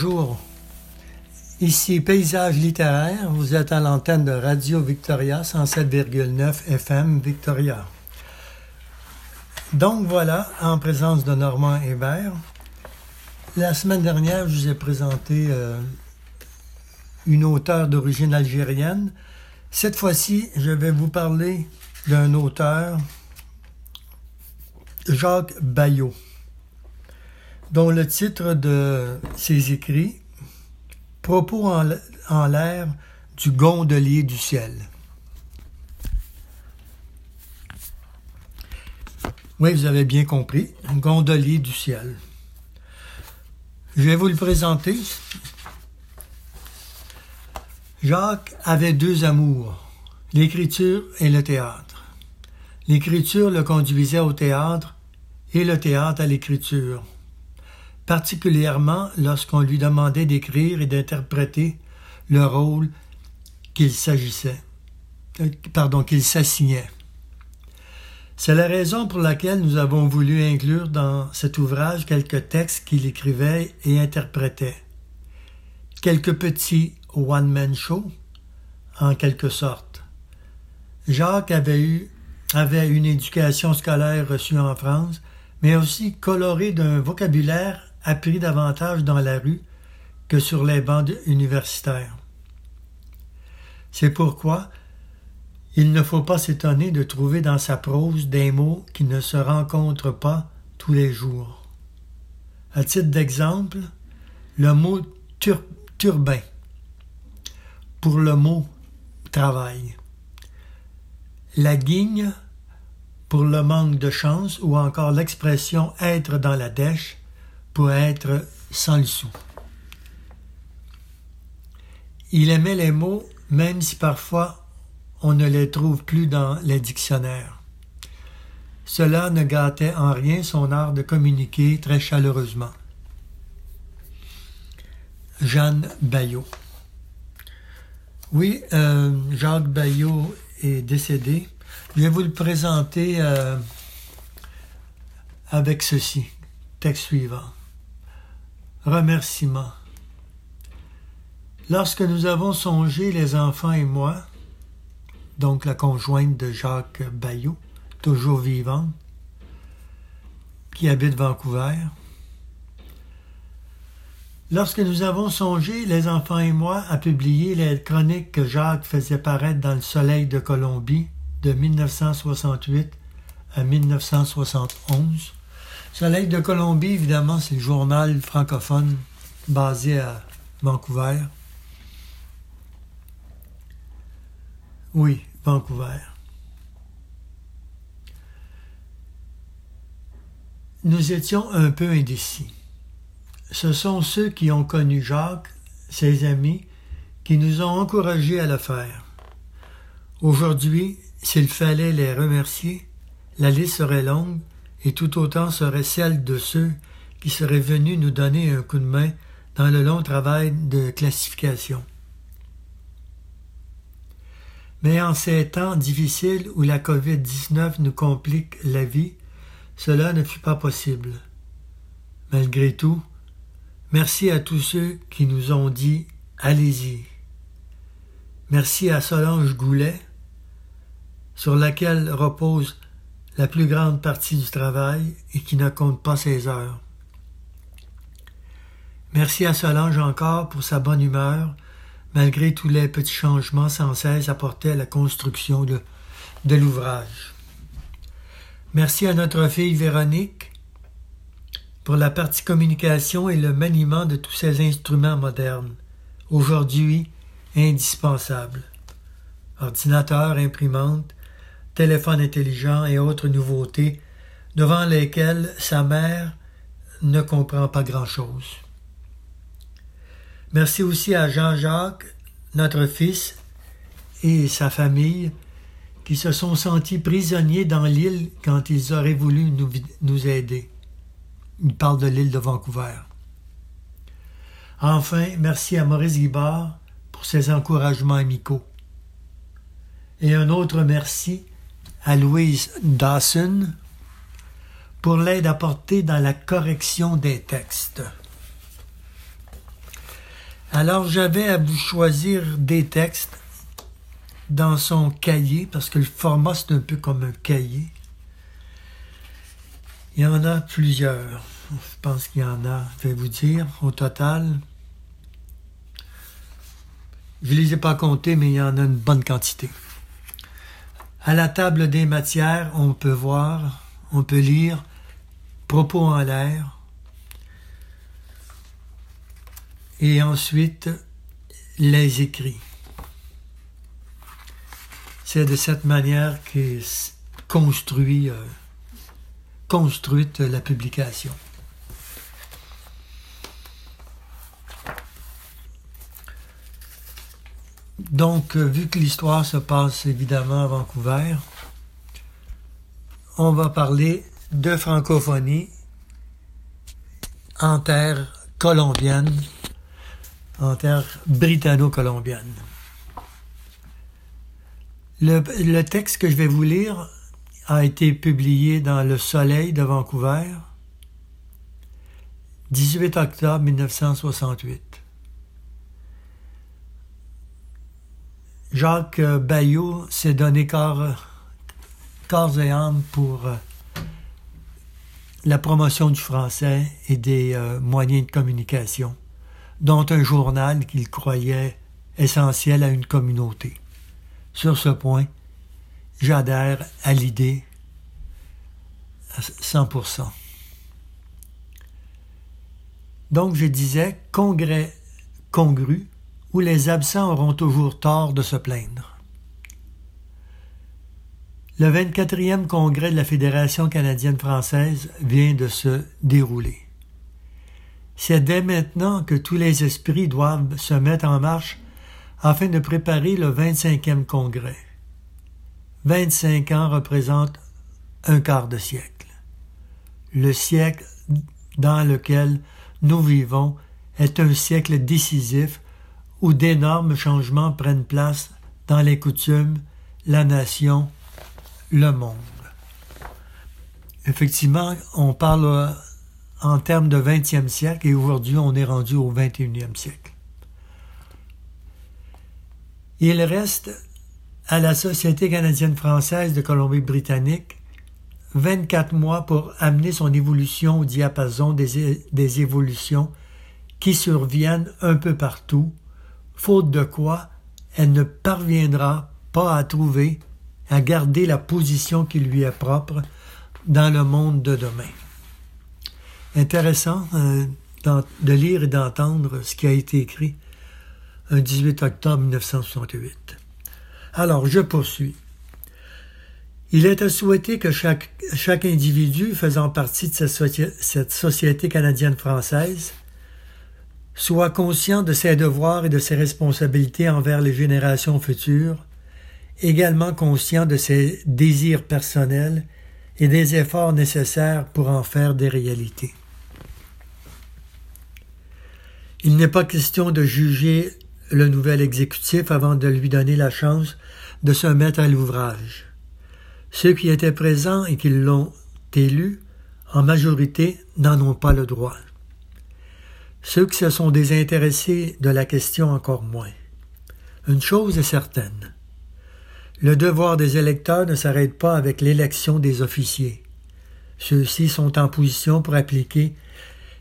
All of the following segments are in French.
Bonjour. Ici Paysage littéraire. Vous êtes à l'antenne de Radio Victoria 107,9 FM Victoria. Donc voilà, en présence de Normand Hébert. La semaine dernière, je vous ai présenté euh, une auteure d'origine algérienne. Cette fois-ci, je vais vous parler d'un auteur, Jacques Bayot dont le titre de ses écrits Propos en, l'air du gondolier du ciel. Oui, vous avez bien compris, gondolier du ciel. Je vais vous le présenter. Jacques avait deux amours, l'écriture et le théâtre. L'écriture le conduisait au théâtre et le théâtre à l'écriture particulièrement lorsqu'on lui demandait d'écrire et d'interpréter le rôle qu'il s'agissait, euh, pardon, qu'il s'assignait. C'est la raison pour laquelle nous avons voulu inclure dans cet ouvrage quelques textes qu'il écrivait et interprétait. Quelques petits one-man shows, en quelque sorte. Jacques avait eu avait une éducation scolaire reçue en France, mais aussi colorée d'un vocabulaire appris davantage dans la rue que sur les bancs universitaires. C'est pourquoi il ne faut pas s'étonner de trouver dans sa prose des mots qui ne se rencontrent pas tous les jours. À titre d'exemple, le mot turbin pour le mot travail. La guigne pour le manque de chance ou encore l'expression être dans la dèche être sans le sou. Il aimait les mots, même si parfois on ne les trouve plus dans les dictionnaires. Cela ne gâtait en rien son art de communiquer très chaleureusement. Jeanne Bayot. Oui, euh, Jacques Bayot est décédé. Je vais vous le présenter euh, avec ceci. Texte suivant. Remerciement. Lorsque nous avons songé, les enfants et moi, donc la conjointe de Jacques Bayou, toujours vivante, qui habite Vancouver, Lorsque nous avons songé, les enfants et moi, à publier les chroniques que Jacques faisait paraître dans le Soleil de Colombie de 1968 à 1971, Soleil de Colombie, évidemment, c'est le journal francophone basé à Vancouver. Oui, Vancouver. Nous étions un peu indécis. Ce sont ceux qui ont connu Jacques, ses amis, qui nous ont encouragés à le faire. Aujourd'hui, s'il fallait les remercier, la liste serait longue et tout autant serait celle de ceux qui seraient venus nous donner un coup de main dans le long travail de classification. Mais en ces temps difficiles où la COVID-19 nous complique la vie, cela ne fut pas possible. Malgré tout, merci à tous ceux qui nous ont dit Allez-y. Merci à Solange Goulet, sur laquelle repose la plus grande partie du travail et qui ne compte pas ses heures. Merci à Solange encore pour sa bonne humeur, malgré tous les petits changements sans cesse apportés à la construction de, l'ouvrage. Merci à notre fille Véronique pour la partie communication et le maniement de tous ces instruments modernes, aujourd'hui indispensables. Ordinateur, imprimante, téléphone intelligent et autres nouveautés devant lesquelles sa mère ne comprend pas grand-chose. Merci aussi à Jean-Jacques, notre fils, et sa famille, qui se sont sentis prisonniers dans l'île quand ils auraient voulu nous, nous aider. Il parle de l'île de Vancouver. Enfin, merci à Maurice Guibard pour ses encouragements amicaux. Et un autre merci à Louise Dawson pour l'aide apportée dans la correction des textes. Alors j'avais à vous choisir des textes dans son cahier, parce que le format c'est un peu comme un cahier. Il y en a plusieurs. Je pense qu'il y en a, je vais vous dire, au total. Je ne les ai pas comptés, mais il y en a une bonne quantité. À la table des matières, on peut voir, on peut lire propos en l'air. Et ensuite, les écrits. C'est de cette manière qu'est euh, construite la publication. Donc, euh, vu que l'histoire se passe évidemment à Vancouver, on va parler de francophonie en terre colombienne, en terre britanno-colombienne. Le, le, texte que je vais vous lire a été publié dans Le Soleil de Vancouver, 18 octobre 1968. Jacques Bayou s'est donné corps, corps, et âme pour euh, la promotion du français et des euh, moyens de communication, dont un journal qu'il croyait essentiel à une communauté. Sur ce point, j'adhère à l'idée à 100%. Donc je disais congrès congru où les absents auront toujours tort de se plaindre. Le 24e congrès de la Fédération canadienne-française vient de se dérouler. C'est dès maintenant que tous les esprits doivent se mettre en marche afin de préparer le 25e congrès. 25 ans représentent un quart de siècle. Le siècle dans lequel nous vivons est un siècle décisif où d'énormes changements prennent place dans les coutumes, la nation, le monde. Effectivement, on parle euh, en termes de 20e siècle et aujourd'hui on est rendu au 21e siècle. Il reste à la Société canadienne-française de Colombie-Britannique 24 mois pour amener son évolution au diapason des, des évolutions qui surviennent un peu partout faute de quoi elle ne parviendra pas à trouver, à garder la position qui lui est propre dans le monde de demain. Intéressant euh, de lire et d'entendre ce qui a été écrit un 18 octobre 1968. Alors, je poursuis. Il est à souhaiter que chaque, chaque individu faisant partie de cette société canadienne-française soit conscient de ses devoirs et de ses responsabilités envers les générations futures, également conscient de ses désirs personnels et des efforts nécessaires pour en faire des réalités. Il n'est pas question de juger le nouvel exécutif avant de lui donner la chance de se mettre à l'ouvrage. Ceux qui étaient présents et qui l'ont élu, en majorité, n'en ont pas le droit. Ceux qui se sont désintéressés de la question encore moins. Une chose est certaine. Le devoir des électeurs ne s'arrête pas avec l'élection des officiers. Ceux-ci sont en position pour appliquer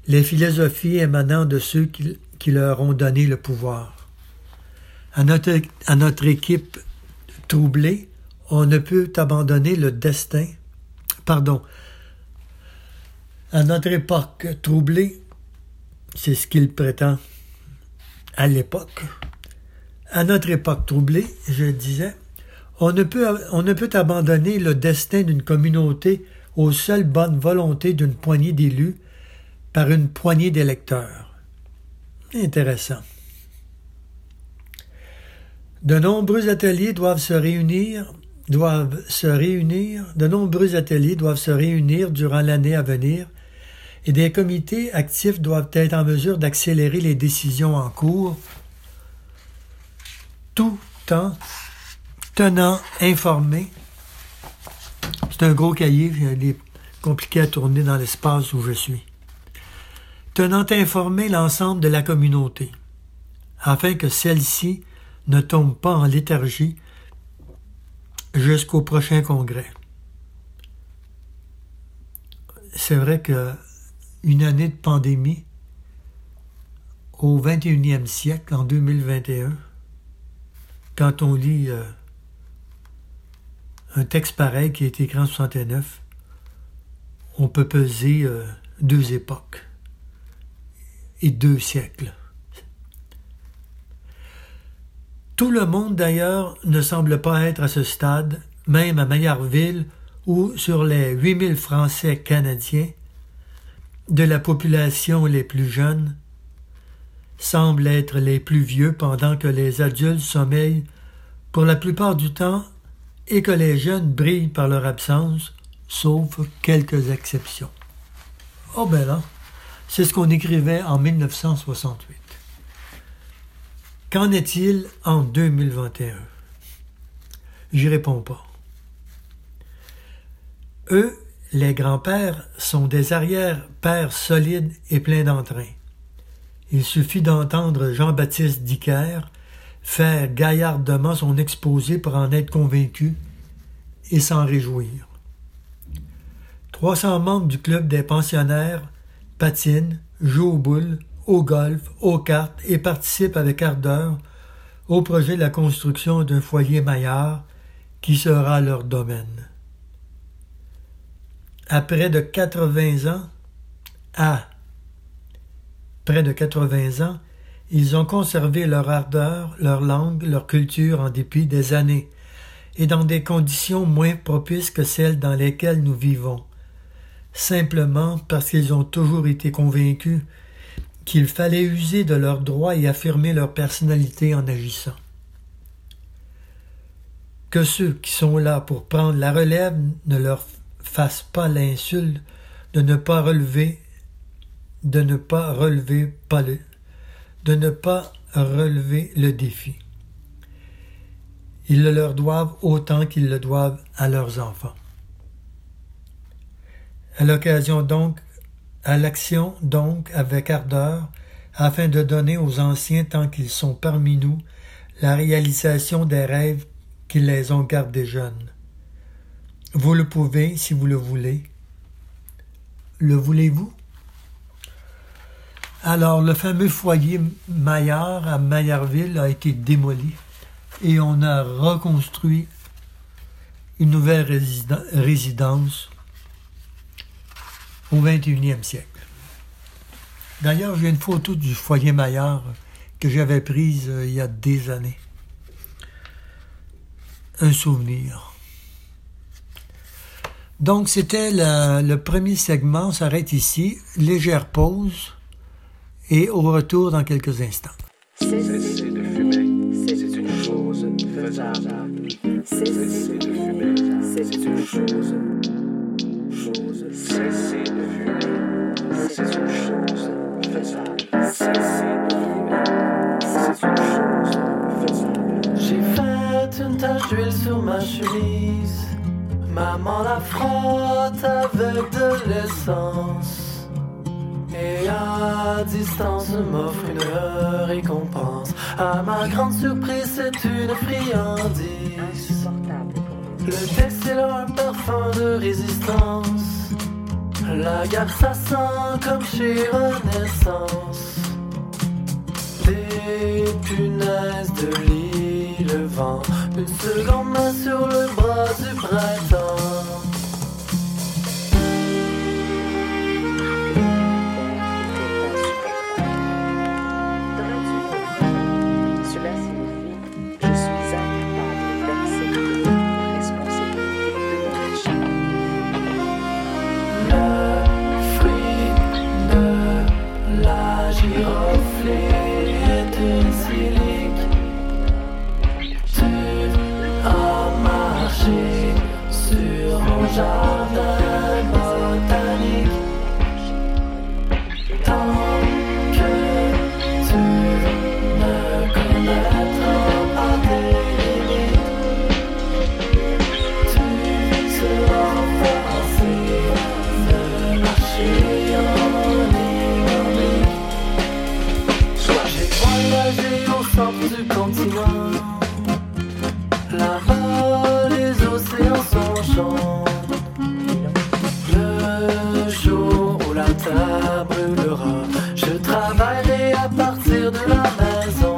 les philosophies émanant de ceux qui, leur ont donné le pouvoir. À notre, à notre équipe troublée, on ne peut abandonner le destin. Pardon. À notre époque troublée, c'est ce qu'il prétend à l'époque. À notre époque troublée, je disais, on ne peut, on ne peut abandonner le destin d'une communauté aux seules bonnes volontés d'une poignée d'élus par une poignée d'électeurs. Intéressant. De nombreux ateliers doivent se réunir, doivent se réunir, de nombreux ateliers doivent se réunir durant l'année à venir et des comités actifs doivent être en mesure d'accélérer les décisions en cours tout en tenant informé. C'est un gros cahier, il est compliqué à tourner dans l'espace où je suis. Tenant informé l'ensemble de la communauté. afin que celle-ci ne tombe pas en léthargie jusqu'au prochain congrès. C'est vrai que une année de pandémie au 21e siècle, en 2021, quand on lit euh, un texte pareil qui a été écrit en 69, on peut peser euh, deux époques et deux siècles. Tout le monde d'ailleurs ne semble pas être à ce stade, même à Maillardville, où sur les 8000 Français canadiens, de la population les plus jeunes, semblent être les plus vieux pendant que les adultes sommeillent pour la plupart du temps et que les jeunes brillent par leur absence, sauf quelques exceptions. Oh ben là, c'est ce qu'on écrivait en 1968. Qu'en est-il en 2021 J'y réponds pas. Eux, les grands-pères, sont des arrière-pères solides et pleins d'entrain. Il suffit d'entendre Jean-Baptiste Dicker faire gaillardement son exposé pour en être convaincu et s'en réjouir. 300 membres du club des pensionnaires patinent, jouent aux boules, au golf, aux cartes et participent avec ardeur au projet de la construction d'un foyer maillard qui sera leur domaine. À près de 80 ans, à près de 80 ans, ils ont conservé leur ardeur, leur langue, leur culture en dépit des années, et dans des conditions moins propices que celles dans lesquelles nous vivons, simplement parce qu'ils ont toujours été convaincus qu'il fallait user de leurs droits et affirmer leur personnalité en agissant. Que ceux qui sont là pour prendre la relève ne leur fassent pas l'insulte de ne pas relever de ne pas relever le, de ne pas relever le défi. Ils le leur doivent autant qu'ils le doivent à leurs enfants. À l'occasion donc, à l'action donc avec ardeur, afin de donner aux anciens tant qu'ils sont parmi nous la réalisation des rêves qui les ont gardés jeunes. Vous le pouvez si vous le voulez. Le voulez-vous? Alors, le fameux foyer Maillard à Maillardville a été démoli et on a reconstruit une nouvelle résidence au 21e siècle. D'ailleurs, j'ai une photo du foyer Maillard que j'avais prise euh, il y a des années. Un souvenir. Donc, c'était le premier segment. On s'arrête ici. Légère pause et au retour dans quelques instants. Cesser de fumer, c'est une chose faisable. Cesser de fumer, c'est une chose. Chose. Cesser de fumer, c'est une chose faisable. Cesser de fumer, c'est une chose faisable. J'ai fait une tache d'huile sur ma chemise. Maman la frotte avec de l'essence. Et à distance m'offre une récompense. À ma grande surprise, c'est une friandise. Le textile a un parfum de résistance. La gare, ça sent comme chez Renaissance. Des punaises de lit, le vent. Une seconde main sur le bras Le jour où la table brûlera, je travaillerai à partir de la maison.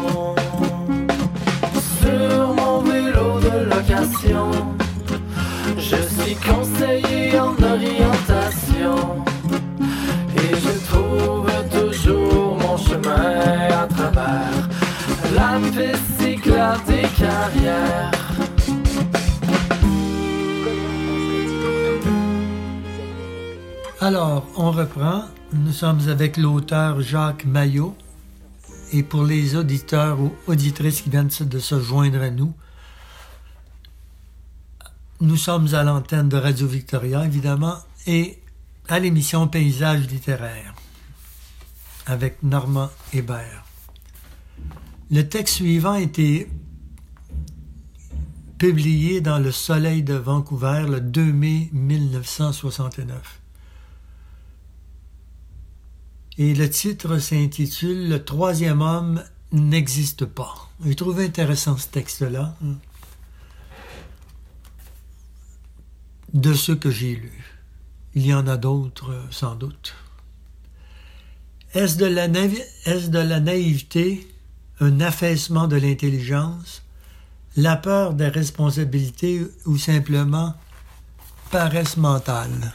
Sur mon vélo de location, je suis cancé. Alors, on reprend. Nous sommes avec l'auteur Jacques Maillot. Et pour les auditeurs ou auditrices qui viennent de se joindre à nous, nous sommes à l'antenne de Radio Victoria, évidemment, et à l'émission Paysage littéraire avec Normand Hébert. Le texte suivant a été publié dans Le Soleil de Vancouver le 2 mai 1969. Et le titre s'intitule Le troisième homme n'existe pas. J'ai trouvé intéressant ce texte-là. Hein. De ceux que j'ai lus. Il y en a d'autres, sans doute. Est-ce de, la de la naïveté, un affaissement de l'intelligence, la peur des responsabilités ou simplement paresse mentale?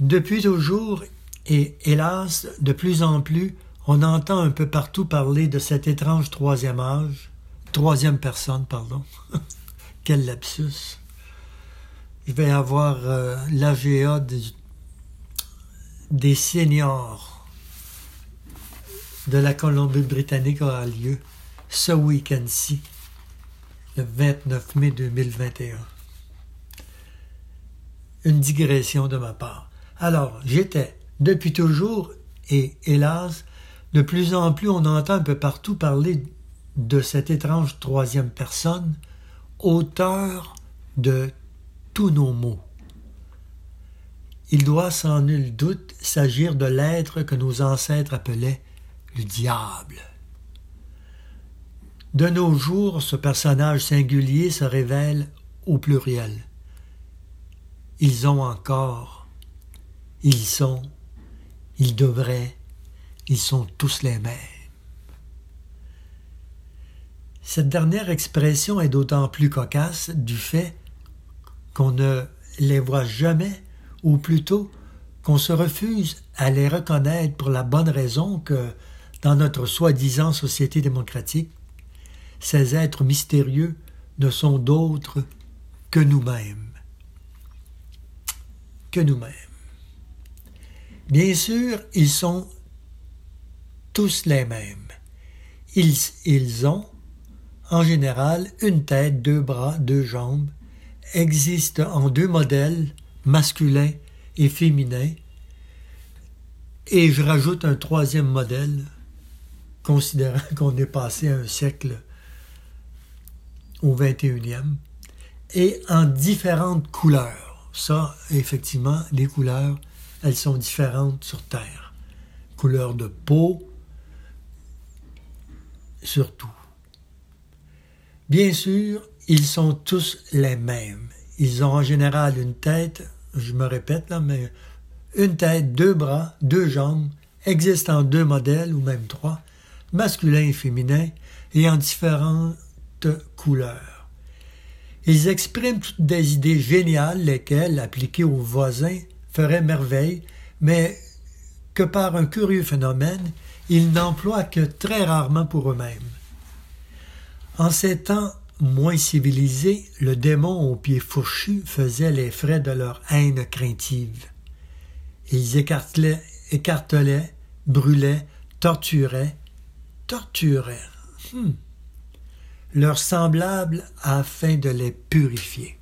Depuis toujours, et hélas, de plus en plus, on entend un peu partout parler de cet étrange troisième âge, troisième personne, pardon. Quel lapsus. Je vais avoir euh, l'AGA des, seniors de la Colombie-Britannique aura lieu ce week-end-ci, le 29 mai 2021. Une digression de ma part. Alors, j'étais depuis toujours, et hélas, de plus en plus on entend un peu partout parler de cette étrange troisième personne, auteur de tous nos maux. Il doit sans nul doute s'agir de l'être que nos ancêtres appelaient le diable. De nos jours, ce personnage singulier se révèle au pluriel. Ils ont encore ils sont, ils devraient, ils sont tous les mêmes. Cette dernière expression est d'autant plus cocasse du fait qu'on ne les voit jamais, ou plutôt qu'on se refuse à les reconnaître pour la bonne raison que, dans notre soi-disant société démocratique, ces êtres mystérieux ne sont d'autres que nous-mêmes. Que nous-mêmes. Bien sûr, ils sont tous les mêmes. Ils, ont, en général, une tête, deux bras, deux jambes, existent en deux modèles, masculin et féminin, et je rajoute un troisième modèle, considérant qu'on est passé un siècle au 21e, et en différentes couleurs. Ça, effectivement, les couleurs elles sont différentes sur Terre. Couleur de peau, surtout. Bien sûr, ils sont tous les mêmes. Ils ont en général une tête, je me répète là, mais une tête, deux bras, deux jambes, existent en deux modèles ou même trois, masculin et féminin, et en différentes couleurs. Ils expriment toutes des idées géniales, lesquelles, appliquées aux voisins, ferait merveille, mais que par un curieux phénomène, ils n'emploient que très rarement pour eux-mêmes. En ces temps moins civilisés, le démon aux pieds fourchus faisait les frais de leur haine craintive. Ils écartelaient, brûlaient, torturaient, torturaient hmm, leurs semblables afin de les purifier.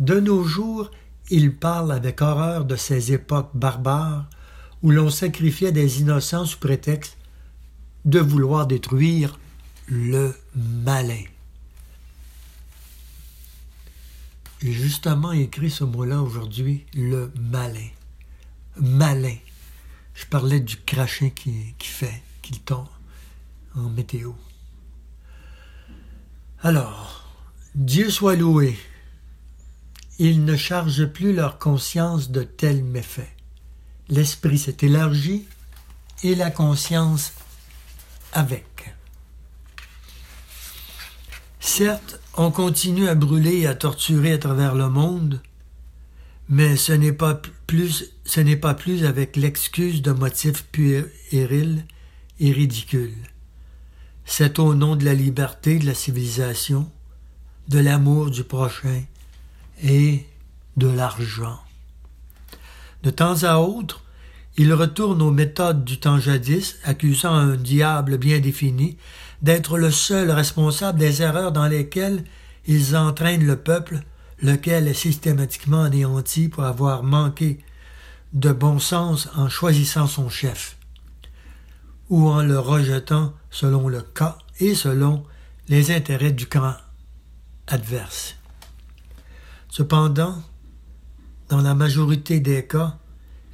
De nos jours, il parle avec horreur de ces époques barbares où l'on sacrifiait des innocents sous prétexte de vouloir détruire le malin. J'ai justement écrit ce mot-là aujourd'hui, le malin. Malin. Je parlais du crachin qui, fait, qu'il tombe en météo. Alors, Dieu soit loué ils ne chargent plus leur conscience de tels méfaits. L'esprit s'est élargi et la conscience avec. Certes, on continue à brûler et à torturer à travers le monde, mais ce n'est pas plus, ce n'est pas plus avec l'excuse de motifs puérils et ridicules. c'est au nom de la liberté, de la civilisation, de l'amour du prochain et de l'argent. De temps à autre, il retourne aux méthodes du temps jadis, accusant un diable bien défini d'être le seul responsable des erreurs dans lesquelles ils entraînent le peuple, lequel est systématiquement anéanti pour avoir manqué de bon sens en choisissant son chef, ou en le rejetant selon le cas et selon les intérêts du camp adverse. Cependant, dans la majorité des cas,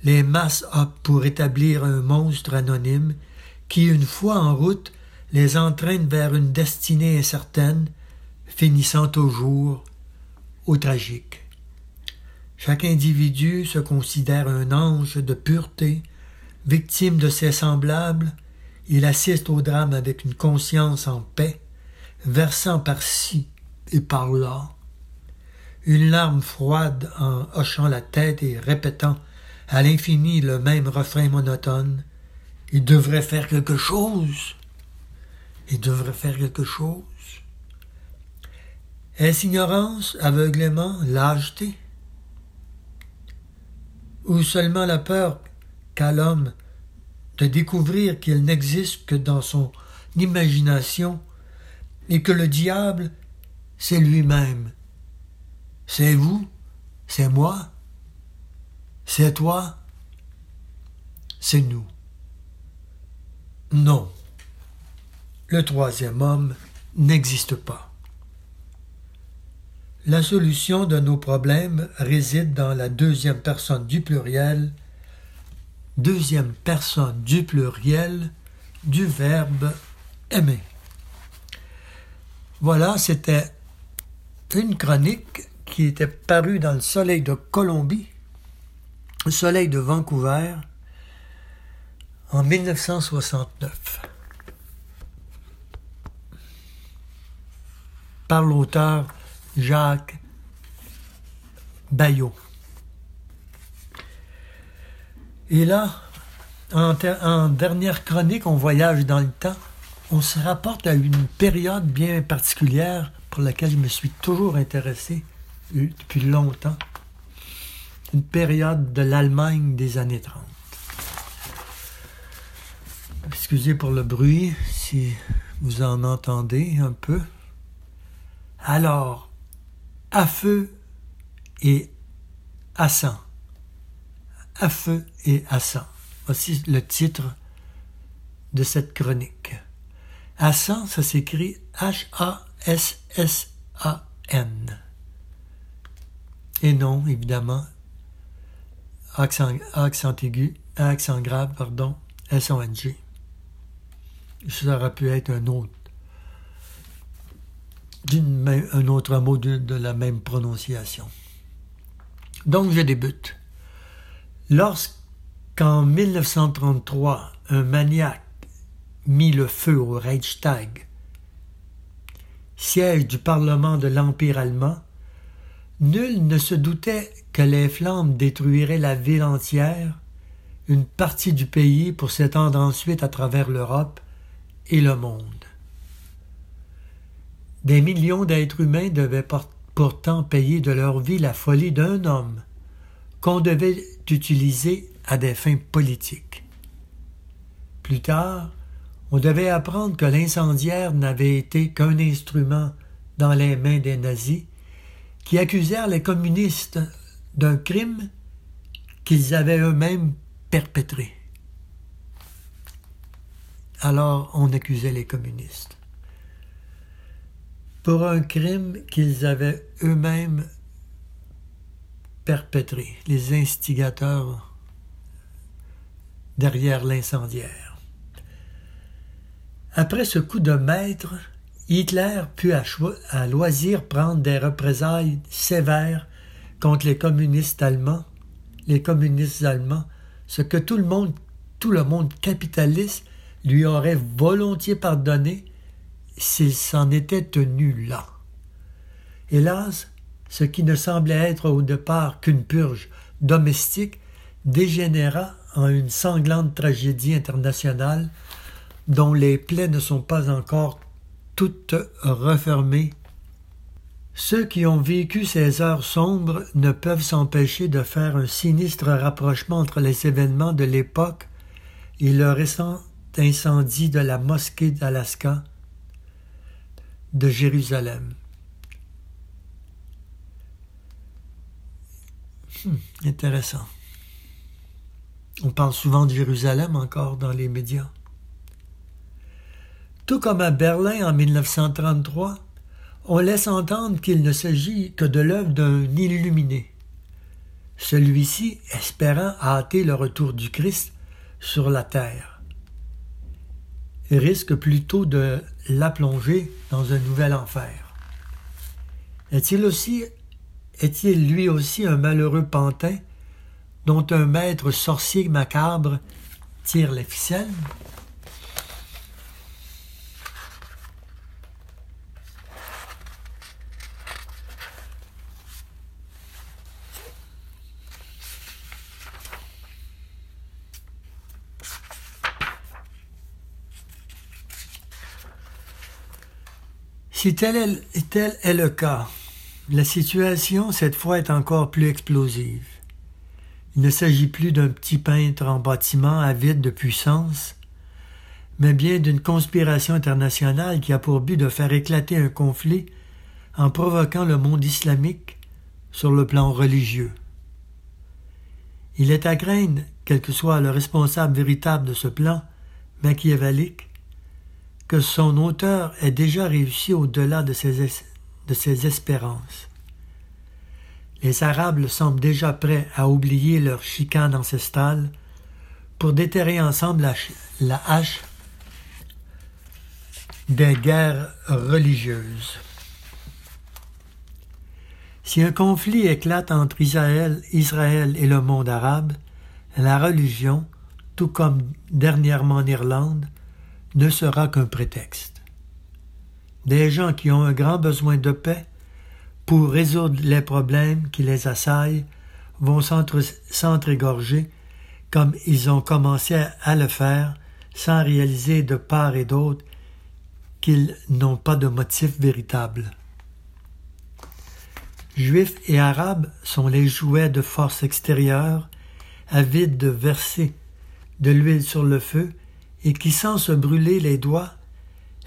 les masses optent pour établir un monstre anonyme qui, une fois en route, les entraîne vers une destinée incertaine, finissant toujours au tragique. Chaque individu se considère un ange de pureté, victime de ses semblables, il assiste au drame avec une conscience en paix, versant par-ci et par-là, une larme froide en hochant la tête et répétant à l'infini le même refrain monotone. Il devrait faire quelque chose. Il devrait faire quelque chose. Est-ce ignorance, aveuglément, lâcheté? Ou seulement la peur qu'a l'homme de découvrir qu'il n'existe que dans son imagination et que le diable, c'est lui-même. C'est vous, c'est moi, c'est toi, c'est nous. Non, le troisième homme n'existe pas. La solution de nos problèmes réside dans la deuxième personne du pluriel, deuxième personne du pluriel du verbe aimer. Voilà, c'était une chronique qui était parue dans le Soleil de Colombie le soleil de Vancouver en 1969 par l'auteur Jacques Bayot. Et là, en, dernière chronique, on voyage dans le temps. On se rapporte à une période bien particulière pour laquelle je me suis toujours intéressé depuis longtemps une période de l'Allemagne des années 30. Excusez pour le bruit si vous en entendez un peu. Alors, à feu et à sang. À feu et à sang. Voici le titre de cette chronique. À sang, ça s'écrit H-A-S-S-A-N. Et non, évidemment, accent, aigu, accent grave, pardon, S-O-N-G. Ça aurait pu être un autre, un autre mot de la même prononciation. Donc je débute. Lorsqu'en 1933, un maniaque mit le feu au Reichstag, siège du Parlement de l'Empire allemand, Nul ne se doutait que les flammes détruiraient la ville entière, une partie du pays pour s'étendre ensuite à travers l'Europe et le monde. Des millions d'êtres humains devaient pourtant payer de leur vie la folie d'un homme qu'on devait utiliser à des fins politiques. Plus tard, on devait apprendre que l'incendiaire n'avait été qu'un instrument dans les mains des nazis qui accusèrent les communistes d'un crime qu'ils avaient eux-mêmes perpétré. Alors on accusait les communistes pour un crime qu'ils avaient eux-mêmes perpétré, les instigateurs derrière l'incendiaire. Après ce coup de maître, Hitler put à, loisir prendre des représailles sévères contre les communistes allemands, les communistes allemands, ce que tout le monde, tout le monde capitaliste lui aurait volontiers pardonné s'il s'en était tenu là. Hélas, ce qui ne semblait être au départ qu'une purge domestique dégénéra en une sanglante tragédie internationale dont les plaies ne sont pas encore toutes refermées. Ceux qui ont vécu ces heures sombres ne peuvent s'empêcher de faire un sinistre rapprochement entre les événements de l'époque et le récent incendie de la mosquée d'Alaska de Jérusalem. Hmm, intéressant. On parle souvent de Jérusalem encore dans les médias. Tout comme à Berlin en 1933, on laisse entendre qu'il ne s'agit que de l'œuvre d'un illuminé. Celui-ci espérant hâter le retour du Christ sur la terre, risque plutôt de la plonger dans un nouvel enfer. Est-il aussi est-il lui aussi un malheureux pantin dont un maître sorcier macabre tire les ficelles? Si tel est, est le cas, la situation cette fois est encore plus explosive. Il ne s'agit plus d'un petit peintre en bâtiment avide de puissance, mais bien d'une conspiration internationale qui a pour but de faire éclater un conflit en provoquant le monde islamique sur le plan religieux. Il est à craindre, quel que soit le responsable véritable de ce plan machiavélique, que son auteur ait déjà réussi au-delà de ses, de ses espérances. Les Arabes semblent déjà prêts à oublier leur chicane ancestrale pour déterrer ensemble la, la hache des guerres religieuses. Si un conflit éclate entre Israël, Israël et le monde arabe, la religion, tout comme dernièrement en Irlande, ne sera qu'un prétexte. Des gens qui ont un grand besoin de paix pour résoudre les problèmes qui les assaillent vont s'entrégorger comme ils ont commencé à le faire sans réaliser de part et d'autre qu'ils n'ont pas de motif véritable. Juifs et Arabes sont les jouets de forces extérieures, avides de verser de l'huile sur le feu et qui, sans se brûler les doigts,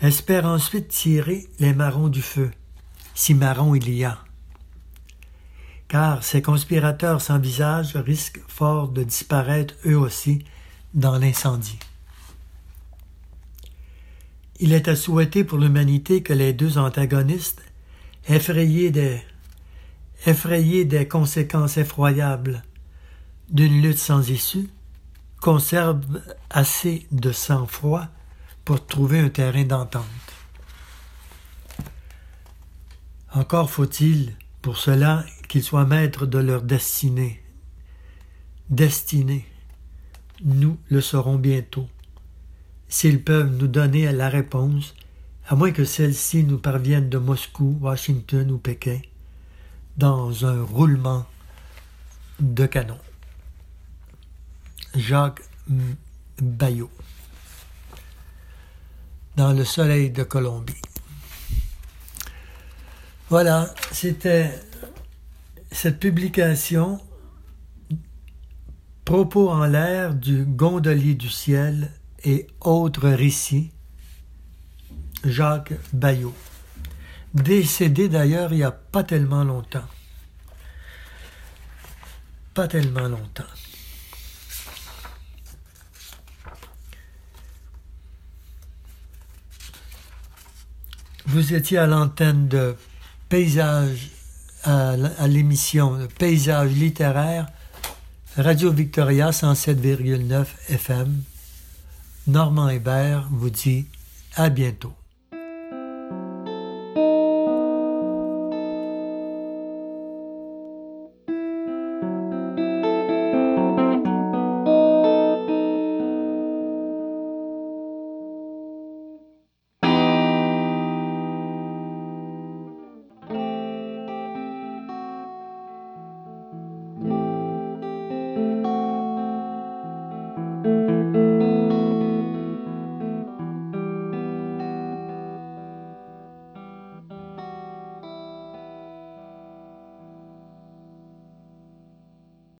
espère ensuite tirer les marrons du feu, si marrons il y a. Car ces conspirateurs sans visage risquent fort de disparaître eux aussi dans l'incendie. Il est à souhaiter pour l'humanité que les deux antagonistes, effrayés des, effrayés des conséquences effroyables d'une lutte sans issue, conserve assez de sang-froid pour trouver un terrain d'entente. Encore faut-il pour cela qu'ils soient maîtres de leur destinée. Destinée. Nous le saurons bientôt. S'ils peuvent nous donner la réponse, à moins que celle-ci nous parvienne de Moscou, Washington ou Pékin, dans un roulement de canon. Jacques Bayot dans le soleil de Colombie. Voilà, c'était cette publication Propos en l'air du gondolier du ciel et autres récits, Jacques Bayot, décédé d'ailleurs il n'y a pas tellement longtemps. Pas tellement longtemps. Vous étiez à l'antenne de Paysage, à, l'émission Paysage littéraire, Radio Victoria 107,9 FM. Normand Hébert vous dit à bientôt.